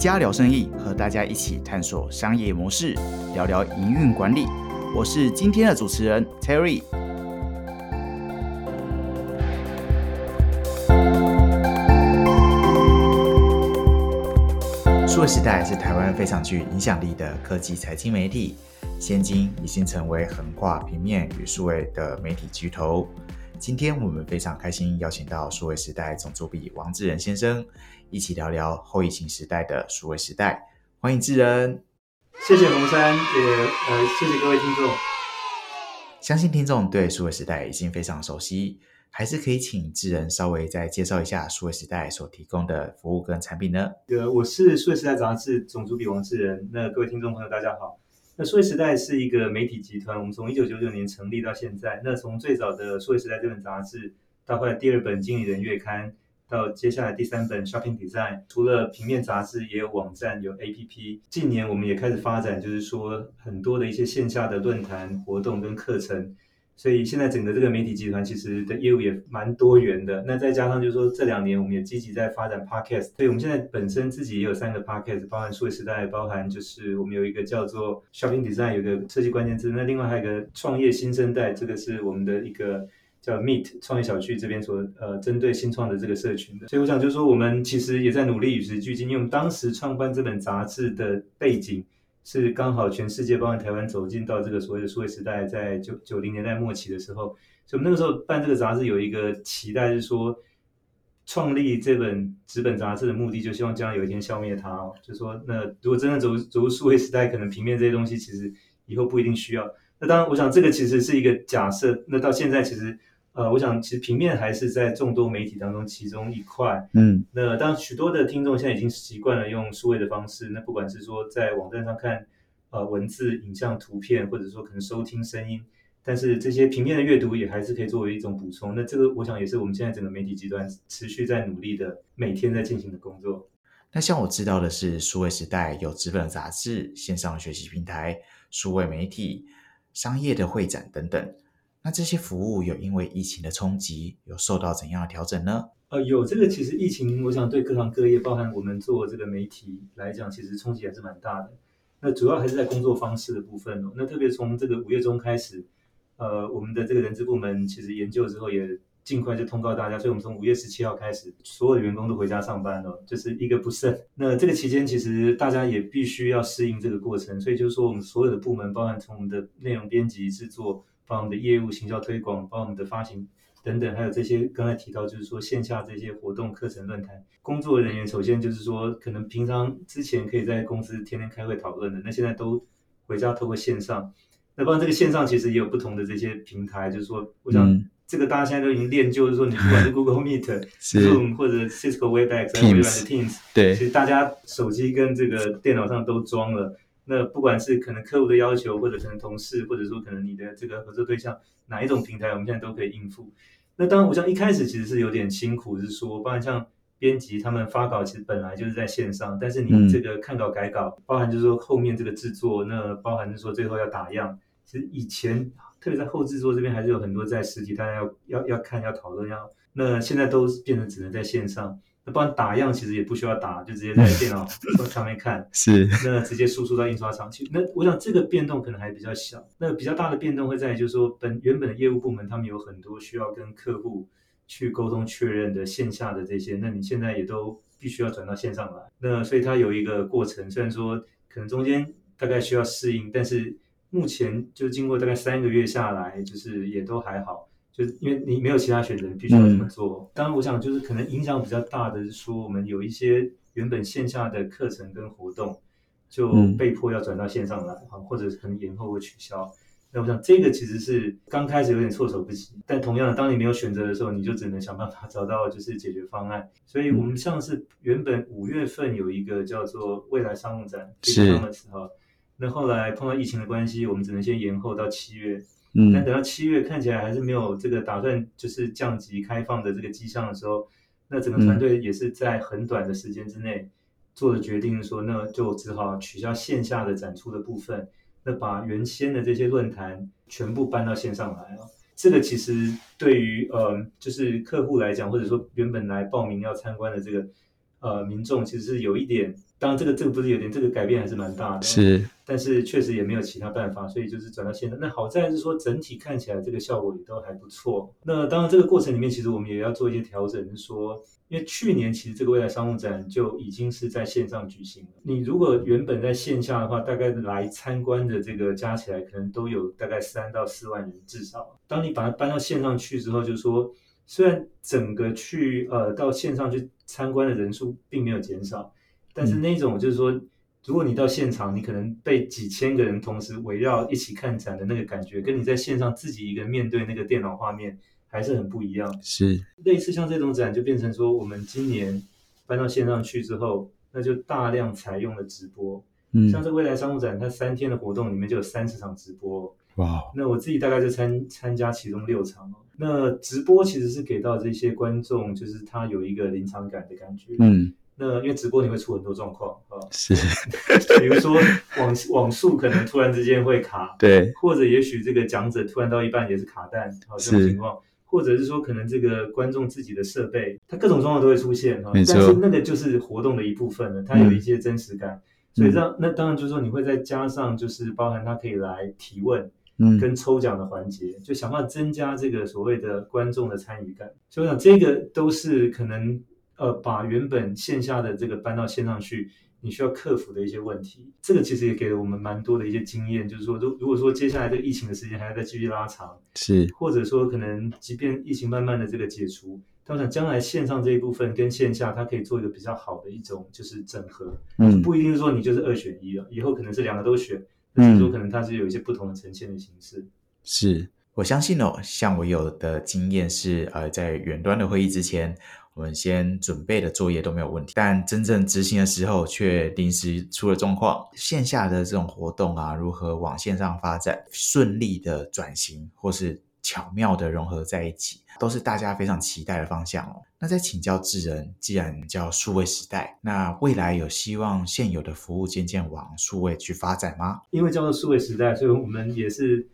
家聊生意，和大家一起探索商业模式，聊聊营运管理。我是今天的主持人 Terry。数位时代是台湾非常具影响力的科技财经媒体，现今已经成为横跨平面与数位的媒体巨头。今天我们非常开心邀请到数位时代总主笔王志仁先生，一起聊聊后疫情时代的数位时代。欢迎志仁，谢谢龙山，也呃谢谢各位听众。相信听众对数位时代已经非常熟悉，还是可以请智仁稍微再介绍一下数位时代所提供的服务跟产品呢？呃，我是数位时代杂志总主笔王志仁。那各位听众朋友，大家好。那数位时代是一个媒体集团，我们从一九九九年成立到现在。那从最早的数位时代这本杂志，到后来第二本经理人月刊，到接下来第三本 Shopping Design，除了平面杂志，也有网站，有 APP。近年我们也开始发展，就是说很多的一些线下的论坛活动跟课程。所以现在整个这个媒体集团其实的业务也蛮多元的。那再加上就是说这两年我们也积极在发展 Podcast，所以我们现在本身自己也有三个 Podcast，包含数位时代，包含就是我们有一个叫做 Shopping Design，有个设计关键字。那另外还有一个创业新生代，这个是我们的一个叫 Meet 创业小区这边所呃针对新创的这个社群的。所以我想就是说我们其实也在努力与时俱进，因为我们当时创办这本杂志的背景。是刚好全世界，包括台湾走进到这个所谓的数位时代，在九九零年代末期的时候，所以那个时候办这个杂志有一个期待，是说创立这本纸本杂志的目的，就希望将来有一天消灭它哦。就说那如果真的走走入数位时代，可能平面这些东西其实以后不一定需要。那当然，我想这个其实是一个假设。那到现在其实。呃，我想其实平面还是在众多媒体当中其中一块。嗯，那当许多的听众现在已经习惯了用数位的方式，那不管是说在网站上看呃文字、影像、图片，或者说可能收听声音，但是这些平面的阅读也还是可以作为一种补充。那这个我想也是我们现在整个媒体集团持续在努力的，每天在进行的工作。那像我知道的是，数位时代有纸本杂志、线上学习平台、数位媒体、商业的会展等等。那这些服务有因为疫情的冲击，有受到怎样的调整呢？呃，有这个其实疫情，我想对各行各业，包含我们做这个媒体来讲，其实冲击还是蛮大的。那主要还是在工作方式的部分哦。那特别从这个五月中开始，呃，我们的这个人资部门其实研究之后，也尽快就通告大家，所以我们从五月十七号开始，所有的员工都回家上班了，就是一个不剩。那这个期间，其实大家也必须要适应这个过程，所以就是说，我们所有的部门，包含从我们的内容编辑制作。把我们的业务、行销推广，把我们的发行等等，还有这些刚才提到，就是说线下这些活动、课程、论坛，工作人员首先就是说，可能平常之前可以在公司天天开会讨论的，那现在都回家透过线上。那当然这个线上其实也有不同的这些平台，就是说，我想这个大家现在都已经练就，就是说，你不管是 Google Meet、Zoom 或者 Cisco Webex、微软的 Teams，对，其实大家手机跟这个电脑上都装了。那不管是可能客户的要求，或者可能同事，或者说可能你的这个合作对象，哪一种平台，我们现在都可以应付。那当然，我想一开始其实是有点辛苦，是说，包含像编辑他们发稿，其实本来就是在线上，但是你这个看稿改稿，包含就是说后面这个制作，那包含就是说最后要打样，其实以前特别在后制作这边还是有很多在实体，大家要要要看要讨论要，那现在都变成只能在线上。那不然打样其实也不需要打，就直接在电脑上面看。是，那直接输出到印刷厂去。那我想这个变动可能还比较小。那比较大的变动会在于，就是说本原本的业务部门他们有很多需要跟客户去沟通确认的线下的这些，那你现在也都必须要转到线上来。那所以它有一个过程，虽然说可能中间大概需要适应，但是目前就经过大概三个月下来，就是也都还好。就是因为你没有其他选择，你必须要这么做。当然，我想就是可能影响比较大的是说，我们有一些原本线下的课程跟活动，就被迫要转到线上来，或者可能延后或取消。那我想这个其实是刚开始有点措手不及，但同样的，当你没有选择的时候，你就只能想办法找到就是解决方案。所以我们像是原本五月份有一个叫做未来商务展是的时候，那后来碰到疫情的关系，我们只能先延后到七月。嗯，但等到七月看起来还是没有这个打算，就是降级开放的这个迹象的时候，那整个团队也是在很短的时间之内做的决定，说那就只好取消线下的展出的部分，那把原先的这些论坛全部搬到线上来了。这个其实对于呃，就是客户来讲，或者说原本来报名要参观的这个呃民众其实是有一点，当然这个这个不是有点，这个改变还是蛮大的。是，但是确实也没有其他办法，所以就是转到现在。那好在是说整体看起来这个效果也都还不错。那当然这个过程里面，其实我们也要做一些调整，是说。因为去年其实这个未来商务展就已经是在线上举行了。你如果原本在线下的话，大概来参观的这个加起来可能都有大概三到四万人至少。当你把它搬到线上去之后，就是说，虽然整个去呃到线上去参观的人数并没有减少，但是那种就是说，如果你到现场，你可能被几千个人同时围绕一起看展的那个感觉，跟你在线上自己一个面对那个电脑画面。还是很不一样，是类似像这种展，就变成说，我们今年搬到线上去之后，那就大量采用了直播。嗯，像这未来商务展，它三天的活动里面就有三十场直播。哇，那我自己大概就参参加其中六场。那直播其实是给到这些观众，就是他有一个临场感的感觉。嗯，那因为直播你会出很多状况啊，是，比如说网网速可能突然之间会卡，对，或者也许这个讲者突然到一半也是卡弹，好这种情况。或者是说，可能这个观众自己的设备，它各种状况都会出现哈。但是那个就是活动的一部分了，它有一些真实感。所以让那当然就是说，你会再加上就是包含它可以来提问，嗯，跟抽奖的环节，就想办法增加这个所谓的观众的参与感。所以我想这个都是可能呃，把原本线下的这个搬到线上去。你需要克服的一些问题，这个其实也给了我们蛮多的一些经验，就是说，如如果说接下来这个疫情的时间还要再继续拉长，是，或者说可能即便疫情慢慢的这个解除，但我想将来线上这一部分跟线下它可以做一个比较好的一种就是整合，嗯，不一定是说你就是二选一了，以后可能是两个都选，嗯，说可能它是有一些不同的呈现的形式。是我相信哦，像我有的经验是，呃，在远端的会议之前。我们先准备的作业都没有问题，但真正执行的时候却临时出了状况。线下的这种活动啊，如何往线上发展，顺利的转型，或是巧妙的融合在一起，都是大家非常期待的方向哦。那在请教智人，既然叫数位时代，那未来有希望现有的服务渐渐往数位去发展吗？因为叫做数位时代，所以我们也是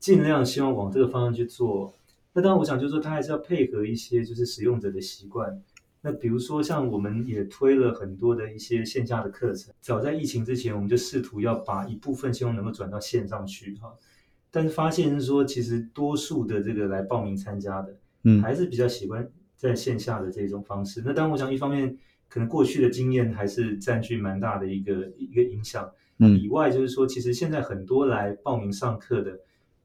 尽量希望往这个方向去做。那当然，我想就是说，它还是要配合一些就是使用者的习惯。那比如说，像我们也推了很多的一些线下的课程。早在疫情之前，我们就试图要把一部分希望能够转到线上去哈。但是发现是说，其实多数的这个来报名参加的，嗯，还是比较喜欢在线下的这种方式。那当然，我想一方面可能过去的经验还是占据蛮大的一个一个影响。嗯，以外就是说，其实现在很多来报名上课的，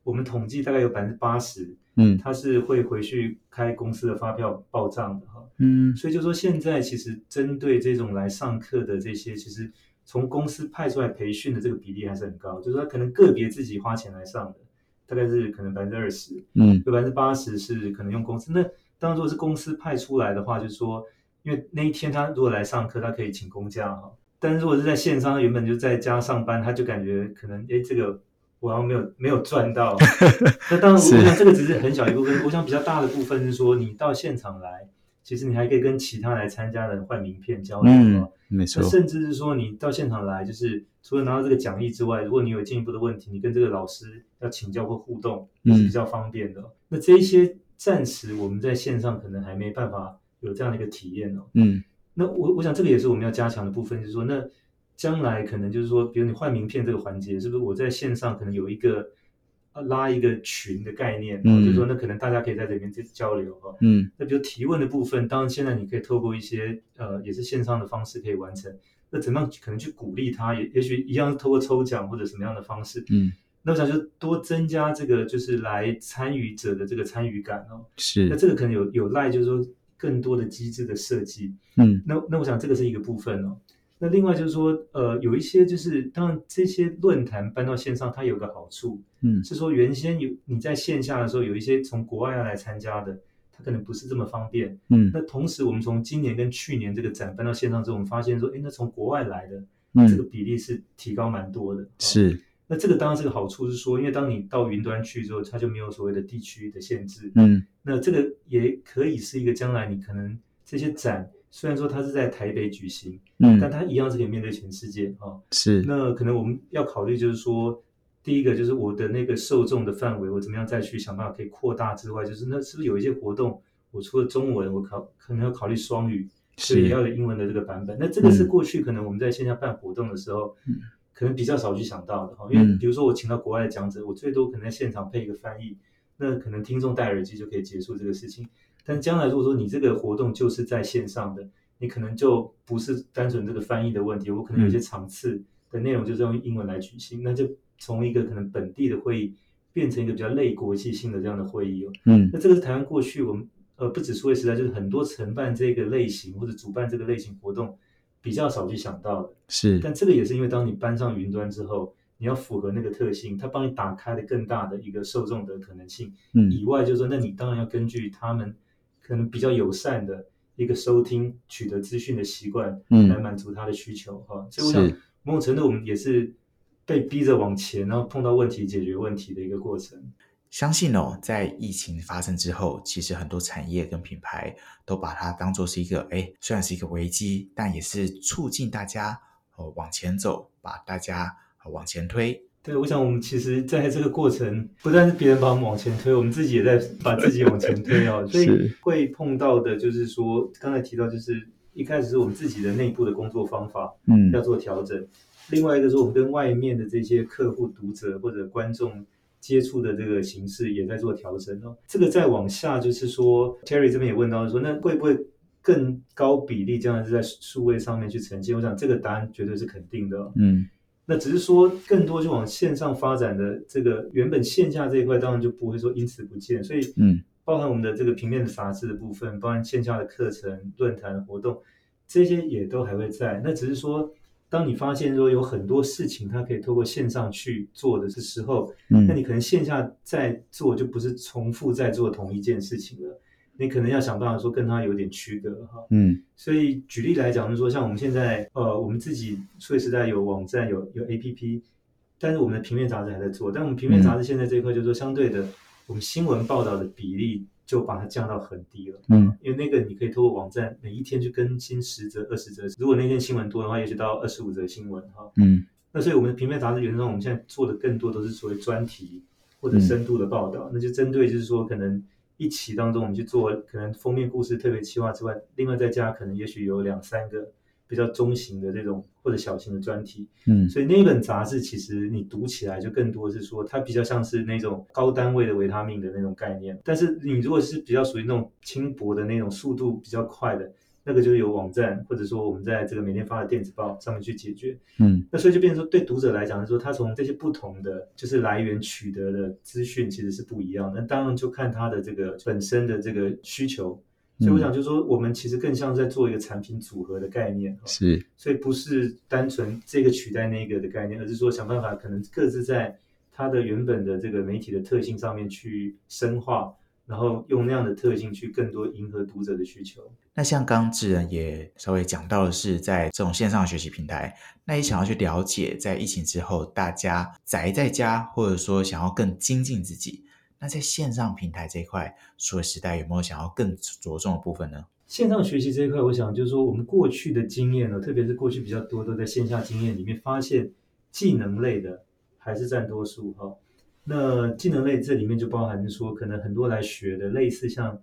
我们统计大概有百分之八十。嗯，他是会回去开公司的发票报账的哈，嗯，所以就说现在其实针对这种来上课的这些，其实从公司派出来培训的这个比例还是很高，就是说可能个别自己花钱来上的，大概是可能百分之二十，嗯，有百分之八十是可能用公司。那当如果是公司派出来的话，就是说，因为那一天他如果来上课，他可以请公假哈，但是如果是在线上，原本就在家上班，他就感觉可能哎这个。我好像没有没有赚到，那当然，我想这个只是很小一部分。我想比较大的部分是说，你到现场来，其实你还可以跟其他来参加的人换名片交流啊，没错。甚至是说，你到现场来，就是除了拿到这个讲义之外，如果你有进一步的问题，你跟这个老师要请教或互动，也是比较方便的。那这一些暂时我们在线上可能还没办法有这样的一个体验哦。嗯，那我我想这个也是我们要加强的部分，就是说那。将来可能就是说，比如你换名片这个环节，是不是我在线上可能有一个拉一个群的概念？嗯，就是说那可能大家可以在这边交流哈。嗯，那比如提问的部分，当然现在你可以透过一些呃也是线上的方式可以完成。那怎么样可能去鼓励他？也也许一样是透过抽奖或者什么样的方式。嗯，那我想就多增加这个就是来参与者的这个参与感哦。是，那这个可能有有赖就是说更多的机制的设计。嗯，那那我想这个是一个部分哦。那另外就是说，呃，有一些就是，当然这些论坛搬到线上，它有个好处，嗯，是说原先有你在线下的时候，有一些从国外要来参加的，它可能不是这么方便，嗯。那同时，我们从今年跟去年这个展搬到线上之后，我们发现说，哎，那从国外来的这个比例是提高蛮多的，是。那这个当然这个好处是说，因为当你到云端去之后，它就没有所谓的地区的限制，嗯。那这个也可以是一个将来你可能这些展。虽然说它是在台北举行，嗯，但它一样是可以面对全世界啊。是，那可能我们要考虑就是说，第一个就是我的那个受众的范围，我怎么样再去想办法可以扩大之外，就是那是不是有一些活动，我除了中文，我考可能要考虑双语，所以要有英文的这个版本。那这个是过去可能我们在线下办活动的时候，嗯可能比较少去想到的哈。因为嗯比如说我请到国外的讲者，我最多可能在现场配一个翻译，那可能听众戴耳机就可以结束这个事情。但将来如果说你这个活动就是在线上的，你可能就不是单纯这个翻译的问题，我可能有些场次的内容就是用英文来举行，那就从一个可能本地的会议变成一个比较类国际性的这样的会议哦。嗯那这个是台湾过去我们呃不止数位时代，就是很多承办这个类型或者主办这个类型活动比较少去想到的。是但这个也是因为当你搬上云端之后，你要符合那个特性，它帮你打开了更大的一个受众的可能性。嗯以外，就是说，那你当然要根据他们可能比较友善的一个收听、取得资讯的习惯，来嗯满足他的需求哈。所以我想，某种程度我们也是被逼着往前，然后碰到问题解决问题的一个过程。相信哦，在疫情发生之后，其实很多产业跟品牌都把它当做是一个，哎，虽然是一个危机，但也是促进大家哦往前走，把大家呃往前推。对，我想我们其实在这个过程，不但是别人把我们往前推，我们自己也在把自己往前推哦。所以是会碰到的就是说，刚才提到就是一开始是我们自己的内部的工作方法嗯要做调整，另外一个是我们跟外面的这些客户、读者或者观众接触的这个形式也在做调整哦。这个再往下就是说，Terry 这边也问到说，那会不会更高比例这样是在数位上面去呈现？我想这个答案绝对是肯定的哦。嗯那只是说，更多就往线上发展的这个原本线下这一块，当然就不会说因此不见。所以，嗯包含我们的这个平面的杂志的部分，包含线下的课程、论坛活动，这些也都还会在。那只是说，当你发现说有很多事情它可以透过线上去做的时候，那你嗯可能线下在做就不是重复在做同一件事情了。你可能要想办法说跟它有点区隔哈。嗯所以举例来讲，就是说，像我们现在，呃，我们自己数位时代有网站，有有 APP，但是我们的平面杂志还在做。但我们平面杂志现在这一块，就是说，相对的，我们新闻报道的比例就把它降到很低了。嗯因为那个你可以透过网站每一天去更新十则、二十则，如果那天新闻多的话，也许到二十五则新闻哈。嗯那所以我们的平面杂志原则上，我们现在做的更多都是所谓专题或者深度的报道，那就针对就是说可能一期当中我们去做可能封面故事特别企划之外，另外再加可能也许有两三个比较中型的这种或者小型的专题，嗯所以那本杂志其实你读起来就更多是说它比较像是那种高单位的维他命的那种概念，但是你如果是比较属于那种轻薄的那种速度比较快的。那个就是由网站或者说我们在这个每天发的电子报上面去解决，嗯那所以就变成说，对读者来讲，是说他从这些不同的就是来源取得的资讯其实是不一样的。那当然就看他的这个本身的这个需求。所以我想就是说，我们其实更像在做一个产品组合的概念，哦是所以不是单纯这个取代那个的概念，而是说想办法可能各自在它的原本的这个媒体的特性上面去深化，然后用那样的特性去更多迎合读者的需求。那像刚刚智仁也稍微讲到的是，在这种线上学习平台，那也想要去了解，在疫情之后，大家宅在家，或者说想要更精进自己，那在线上平台这一块，数位时代有没有想要更着重的部分呢？线上学习这一块，我想就是说，我们过去的经验呢，特别是过去比较多都在线下经验里面发现，技能类的还是占多数哈。那技能类这里面就包含说，可能很多来学的，类似像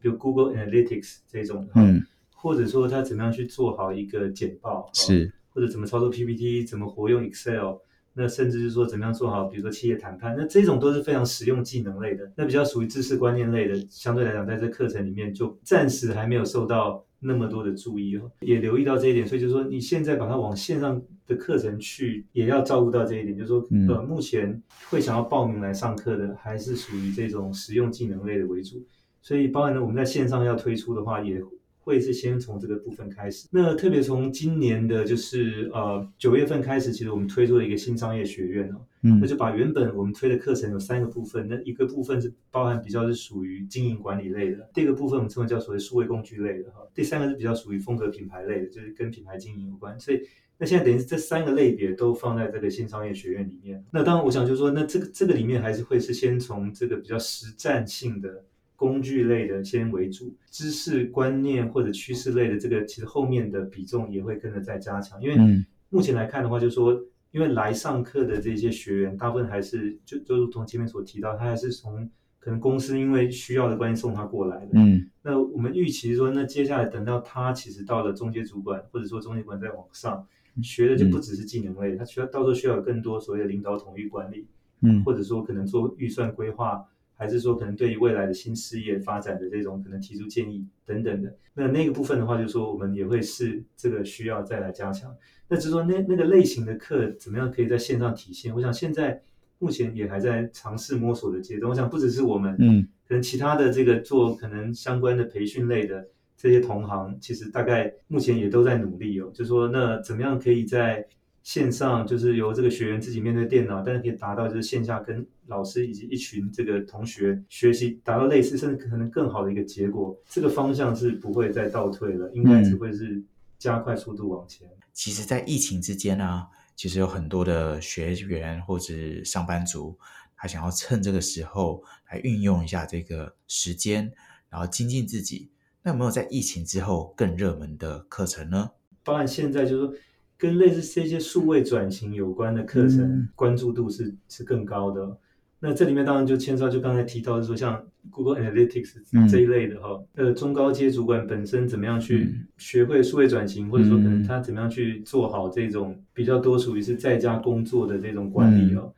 比如 Google Analytics 这种，嗯，或者说他怎么样去做好一个简报，是，或者怎么操作 PPT，怎么活用 Excel，那甚至是说怎么样做好，比如说企业谈判，那这种都是非常实用技能类的，那比较属于知识观念类的，相对来讲，在这课程里面就暂时还没有受到那么多的注意哦，也留意到这一点，所以就是说你现在把它往线上的课程去，也要照顾到这一点，就是说，嗯。呃，目前会想要报名来上课的，还是属于这种实用技能类的为主，所以包含呢我们在线上要推出的话，也会是先从这个部分开始。那特别从今年的，就是呃九月份开始，其实我们推出了一个新商业学院哦，嗯那就把原本我们推的课程有三个部分，那一个部分是包含比较是属于经营管理类的，第二个部分我们称为叫所谓数位工具类的哈，第三个是比较属于风格品牌类的，就是跟品牌经营有关，所以。那现在等于是这三个类别都放在这个新商业学院里面。那当然，我想就是说，那这个这个里面还是会是先从这个比较实战性的工具类的先为主，知识观念或者趋势类的这个其实后面的比重也会跟着再加强。因为嗯目前来看的话，就是说，因为来上课的这些学员，大部分还是就就如同前面所提到，他还是从可能公司因为需要的关系送他过来的。嗯那我们预期说，那接下来等到他其实到了中阶主管，或者说中阶主管再往上，学的就不只是技能类，他需要到时候需要有更多所谓的领导统一管理，嗯或者说可能做预算规划，还是说可能对于未来的新事业发展的这种可能提出建议等等的。那那个部分的话，就是说我们也会是这个需要再来加强。那只是说那那个类型的课怎么样可以在线上体现？我想现在目前也还在尝试摸索的阶段。我想不只是我们，嗯可能其他的这个做可能相关的培训类的这些同行，其实大概目前也都在努力哦。就说那怎么样可以在线上，就是由这个学员自己面对电脑，但是可以达到就是线下跟老师以及一群这个同学学习，达到类似甚至可能更好的一个结果。这个方向是不会再倒退了，应该只会是加快速度往前。其实，在疫情之间呢、其实有很多的学员或者上班族，他想要趁这个时候来运用一下这个时间，然后精进自己。那有没有在疫情之后更热门的课程呢？包含现在就是说，跟类似这些数位转型有关的课程，嗯关注度是是更高的。那这里面当然就牵涉到，就刚才提到的说，像 Google Analytics 嗯这一类的哈，呃，中高阶主管本身怎么样去嗯学会数位转型，或者说可能嗯他怎么样去做好这种比较多属于是在家工作的这种管理哦。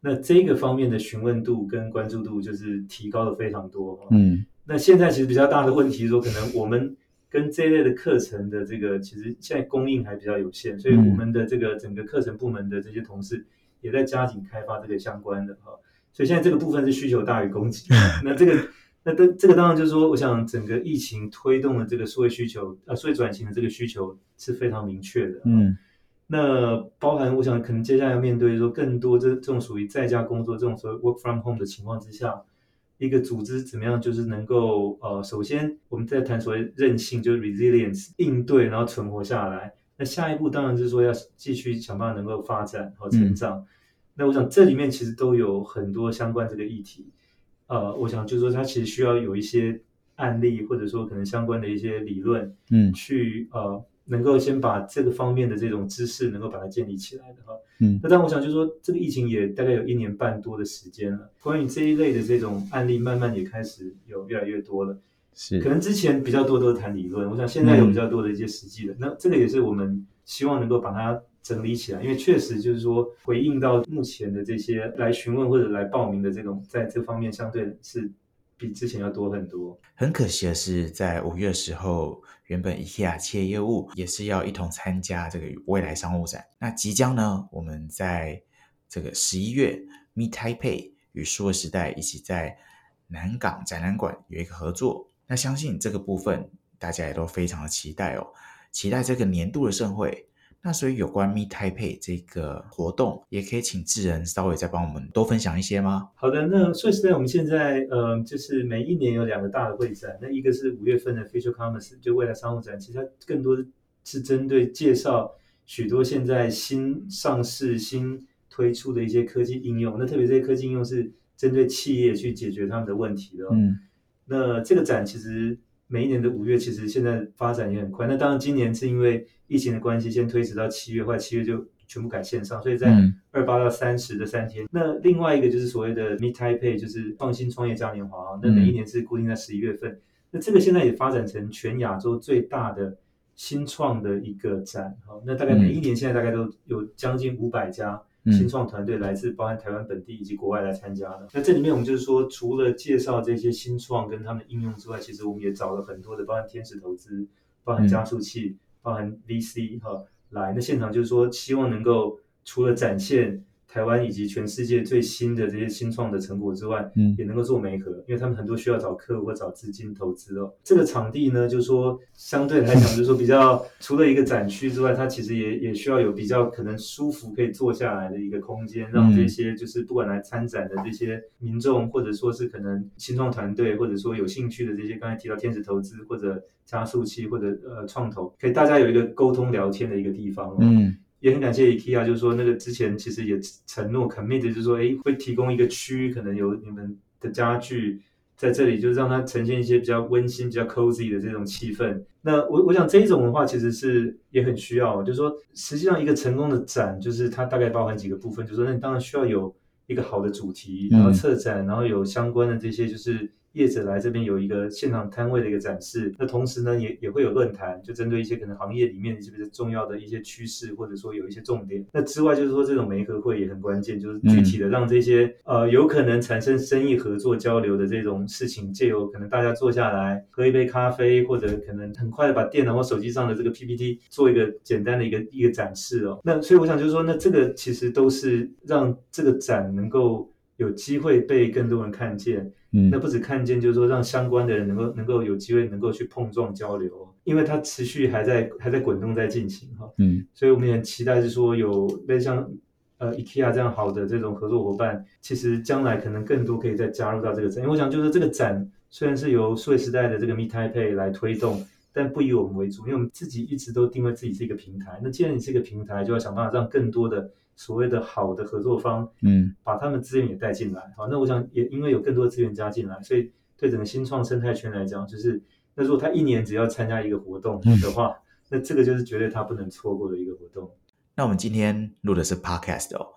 那这个方面的询问度跟关注度就是提高了非常多哦。嗯那现在其实比较大的问题是说，可能我们跟这一类的课程的这个，其实现在供应还比较有限，所以嗯我们的这个整个课程部门的这些同事也在加紧开发这个相关的哈。所以现在这个部分是需求大于供给。那这个，那这这个当然就是说，我想整个疫情推动的这个社会需求，呃，数位转型的这个需求是非常明确的。嗯那包含我想可能接下来要面对说更多这这种属于在家工作这种所谓 work from home 的情况之下，一个组织怎么样就是能够呃，首先我们在谈所谓韧性，就是 resilience 应对，然后存活下来。那下一步当然是说要继续想办法能够发展和成长。那我想这里面其实都有很多相关这个议题。呃，我想就是说它其实需要有一些案例，或者说可能相关的一些理论，嗯去呃能够先把这个方面的这种知识能够把它建立起来的哈。嗯那但我想就是说，这个疫情也大概有一年半多的时间了，关于这一类的这种案例，慢慢也开始有越来越多了。是可能之前比较多都是谈理论，我想现在有比较多的一些实际的。那这个也是我们希望能够把它整理起来，因为确实就是说回应到目前的这些来询问或者来报名的这种，在这方面相对是比之前要多很多。很可惜的是，在五月的时候，原本 IKEA 企业业务也是要一同参加这个未来商务展。那即将呢，我们在这个十一月，Meet Taipei 与数位时代一起在南港展览馆有一个合作。那相信这个部分大家也都非常的期待哦，期待这个年度的盛会。那所以有关 Meet Taipei 这个活动，也可以请智仁稍微再帮我们多分享一些吗？好的，那说实在，我们现在呃，就是每一年有两个大的会展，那一个是五月份的 Future Commerce，就未来商务展，其实它更多是针对介绍许多现在新上市、新推出的一些科技应用。那特别这些科技应用是针对企业去解决他们的问题的、哦。嗯那这个展其实每一年的五月，其实现在发展也很快。那当然今年是因为疫情的关系，先推迟到七月，后来七月就全部改线上，所以在嗯二八到三十的三天。那另外一个就是所谓的 Meet Taipei，就是创新创业嘉年华啊，那每一年是固定在十一月份。那这个现在也发展成全亚洲最大的新创的一个展，好，那大概每一年现在大概都有将近五百家新创团队来自包含台湾本地以及国外来参加的。那这里面我们就是说，除了介绍这些新创跟他们的应用之外，其实我们也找了很多的，包含天使投资、包含加速器、包含 VC 哈来。那现场就是说，希望能够除了展现台湾以及全世界最新的这些新创的成果之外，嗯也能够做媒合，因为他们很多需要找客户或找资金投资哦。这个场地呢，就是说相对来讲，就是说比较除了一个展区之外，它其实也也需要有比较可能舒服可以坐下来的一个空间，让这些就是不管来参展的这些民众，或者说是可能新创团队，或者说有兴趣的这些刚才提到天使投资或者加速器或者呃创投，可以大家有一个沟通聊天的一个地方哦。嗯也很感谢 IKEA，就是说那个之前其实也承诺 commit，就是说，哎，会提供一个区，可能有你们的家具在这里，就是让它呈现一些比较温馨、比较 cozy 的这种气氛。那我我想这一种的话，其实是也很需要，就是说，实际上一个成功的展，就是它大概包含几个部分，就是说，那你当然需要有一个好的主题，然后策展，然后有相关的这些就是业者来这边有一个现场摊位的一个展示。那同时呢，也也会有论坛，就针对一些可能行业里面是不是重要的一些趋势，或者说有一些重点。那之外，就是说这种媒合会也很关键，就是具体的让这些呃有可能产生生意合作交流的这种事情，借由可能大家坐下来喝一杯咖啡，或者可能很快的把电脑或手机上的这个 PPT 做一个简单的一个一个展示哦。那所以我想就是说，那这个其实都是让这个展。能够有机会被更多人看见，嗯，那不止看见，就是说让相关的人能够能够有机会能够去碰撞交流，因为它持续还在还在滚动在进行哈，嗯，所以我们也很期待是说有类像呃 IKEA 这样好的这种合作伙伴，其实将来可能更多可以再加入到这个展，因为我想就是这个展虽然是由数位时代的这个 Meet Taipei 来推动，但不以我们为主，因为我们自己一直都定位自己是一个平台，那既然你是一个平台，就要想办法让更多的。所谓的好的合作方，嗯，把他们资源也带进来，好，那我想也因为有更多资源加进来，所以对整个新创生态圈来讲，就是那如果他一年只要参加一个活动的话，那这个就是绝对他不能错过的一个活动。那我们今天录的是 podcast 哦，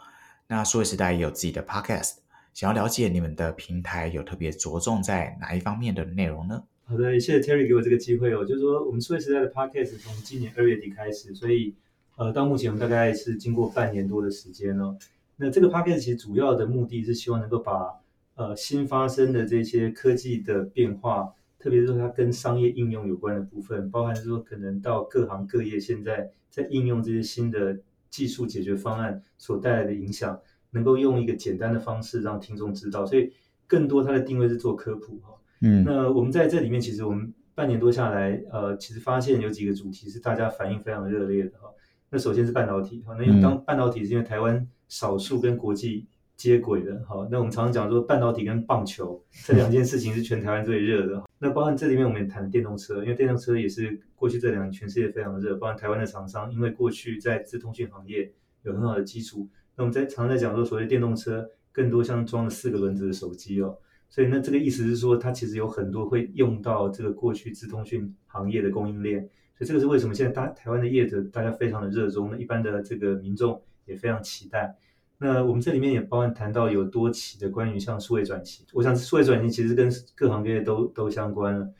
那数位时代也有自己的 podcast，想要了解你们的平台有特别着重在哪一方面的内容呢？好的，谢谢 Terry 给我这个机会哦，就是说我们数位时代的 podcast 从今年二月底开始，所以。呃，到目前我们大概是经过半年多的时间了。那这个 p a c k a g e 其实主要的目的是希望能够把呃新发生的这些科技的变化，特别是说它跟商业应用有关的部分，包含说可能到各行各业现在在应用这些新的技术解决方案所带来的影响，能够用一个简单的方式让听众知道。所以更多它的定位是做科普哈。嗯。那我们在这里面其实我们半年多下来，呃，其实发现有几个主题是大家反应非常热烈的哈。那首先是半导体，好，那因为当半导体是因为台湾少数跟国际接轨的，好，那我们常常讲说半导体跟棒球这两件事情是全台湾最热的。那包含这里面我们也谈电动车，因为电动车也是过去这两年全世界非常的热，包含台湾的厂商，因为过去在资通讯行业有很好的基础，那我们在常常在讲说所谓电动车更多像装了四个轮子的手机哦，所以那这个意思是说它其实有很多会用到这个过去资通讯行业的供应链。所以这个是为什么现在大台湾的业者大家非常的热衷，那一般的这个民众也非常期待。那我们这里面也包含谈到有多起的关于像数位转型，我想数位转型其实跟各行各业都都相关了。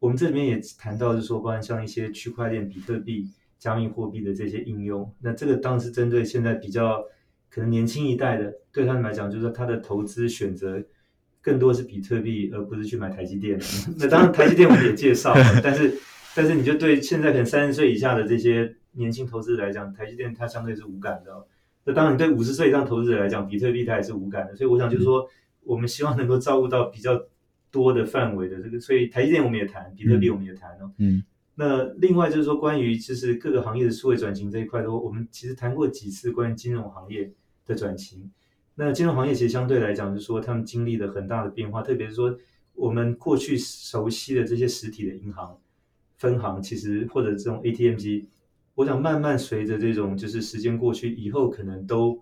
我们这里面也谈到是说，包含像一些区块链、比特币、加密货币的这些应用。那这个当然是针对现在比较可能年轻一代的，对他们来讲，就是说他的投资选择更多是比特币，而不是去买台积电。那当然台积电我们也介绍，了 但是。但是你就对现在可能三十岁以下的这些年轻投资者来讲，台积电它相对是无感的。那当然对五十岁以上投资者来讲，比特币它也是无感的。所以我想就是说，我们希望能够照顾到比较多的范围的这个。所以台积电我们也谈，比特币我们也谈哦。嗯。那另外就是说，关于就是各个行业的数位转型这一块，都我们其实谈过几次关于金融行业的转型。那金融行业其实相对来讲，就是说他们经历了很大的变化，特别是说我们过去熟悉的这些实体的银行。分行其实或者这种 ATM 机，我想慢慢随着这种就是时间过去以后，可能都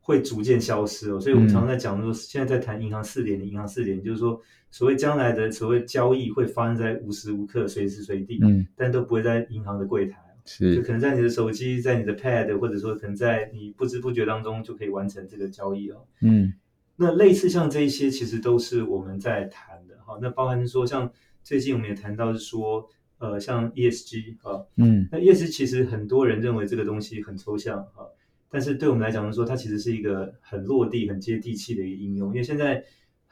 会逐渐消失哦。所以我们常常在讲说，现在在谈银行四点零，银行四点就是说，所谓将来的所谓交易会发生在无时无刻、随时随地，嗯，但都不会在银行的柜台，是，就可能在你的手机、在你的 Pad，或者说可能在你不知不觉当中就可以完成这个交易哦。嗯，那类似像这一些，其实都是我们在谈的哈。那包含说，像最近我们也谈到是说。呃，像 ESG 啊，嗯，那 ESG 其实很多人认为这个东西很抽象啊，但是对我们来讲说，它其实是一个很落地、很接地气的一个应用。因为现在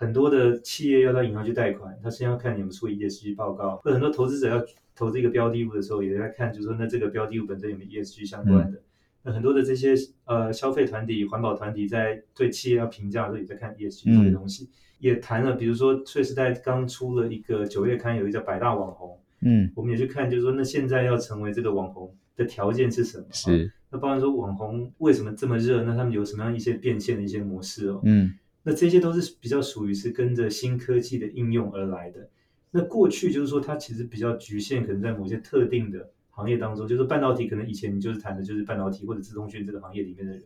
很多的企业要到银行去贷款，他先要看你们出 ESG 报告，或者很多投资者要投资一个标的物的时候，也在看，就是说那这个标的物本身有没有 ESG 相关的。那很多的这些呃消费团体、环保团体在对企业要评价的时候，也在看 ESG 这些东西。也谈了，比如说翠时代刚出了一个九月刊，有一个叫百大网红。嗯，我们也去看，就是说，那现在要成为这个网红的条件是什么？是，那包含说网红为什么这么热？那他们有什么样一些变现的一些模式哦？嗯，那这些都是比较属于是跟着新科技的应用而来的。那过去就是说，它其实比较局限，可能在某些特定的行业当中，就是半导体，可能以前你就是谈的就是半导体或者自动讯这个行业里面的人。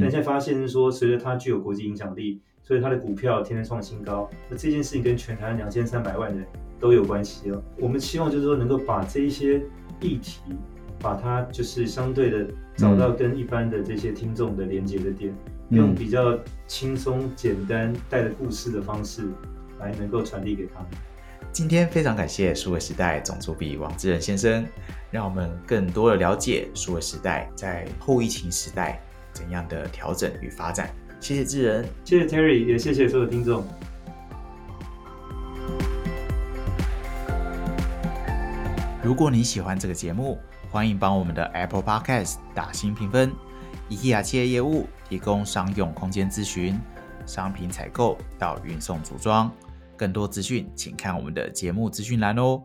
但现在发现是说，随着它具有国际影响力，所以它的股票天天创新高。那这件事情跟全台湾两千三百万人。都有关系哦。我们希望就是说，能够把这一些议题，把它就是相对的找到跟一般的这些听众的连接的点，用比较轻松、简单、带着故事的方式来能够传递给他们。今天非常感谢数位时代总主笔王志仁先生，让我们更多的了解数位时代在后疫情时代怎样的调整与发展。谢谢志仁，谢谢 Terry，也谢谢所有听众。如果你喜欢这个节目，欢迎帮我们的 Apple Podcast 打新评分。IKEA 企业业务提供商用空间咨询、商品采购到运送组装。更多资讯，请看我们的节目资讯栏哦。